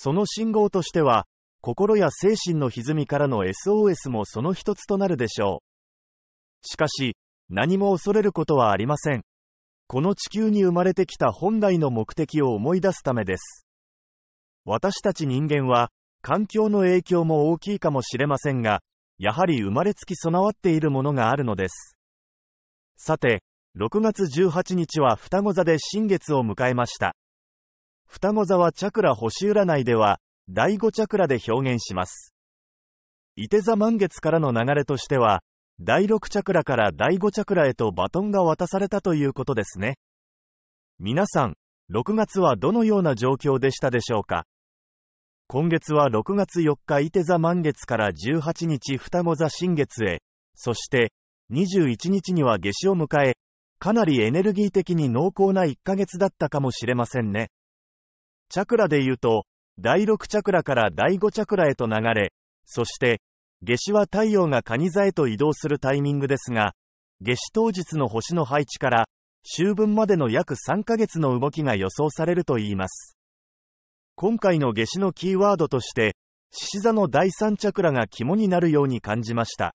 その信号としては、心や精神の歪みからの SOS もその一つとなるでしょう。しかし、何も恐れることはありません。この地球に生まれてきた本来の目的を思い出すためです。私たち人間は、環境の影響も大きいかもしれませんが、やはり生まれつき備わっているものがあるのです。さて、6月18日は双子座で新月を迎えました。双子座はチャクラ星占いでは、第5チャクラで表現します。伊手座満月からの流れとしては、第6チャクラから第5チャクラへとバトンが渡されたということですね。皆さん、6月はどのような状況でしたでしょうか？今月は6月4日伊手座満月から18日双子座新月へ、そして21日には夏至を迎え、かなりエネルギー的に濃厚な1ヶ月だったかもしれませんね。チャクラで言うと、第6チャクラから第5チャクラへと流れ、そして、夏至は太陽が蟹座へと移動するタイミングですが、夏至当日の星の配置から、秋分までの約3ヶ月の動きが予想されるといいます。今回の夏至のキーワードとして、獅子座の第3チャクラが肝になるように感じました。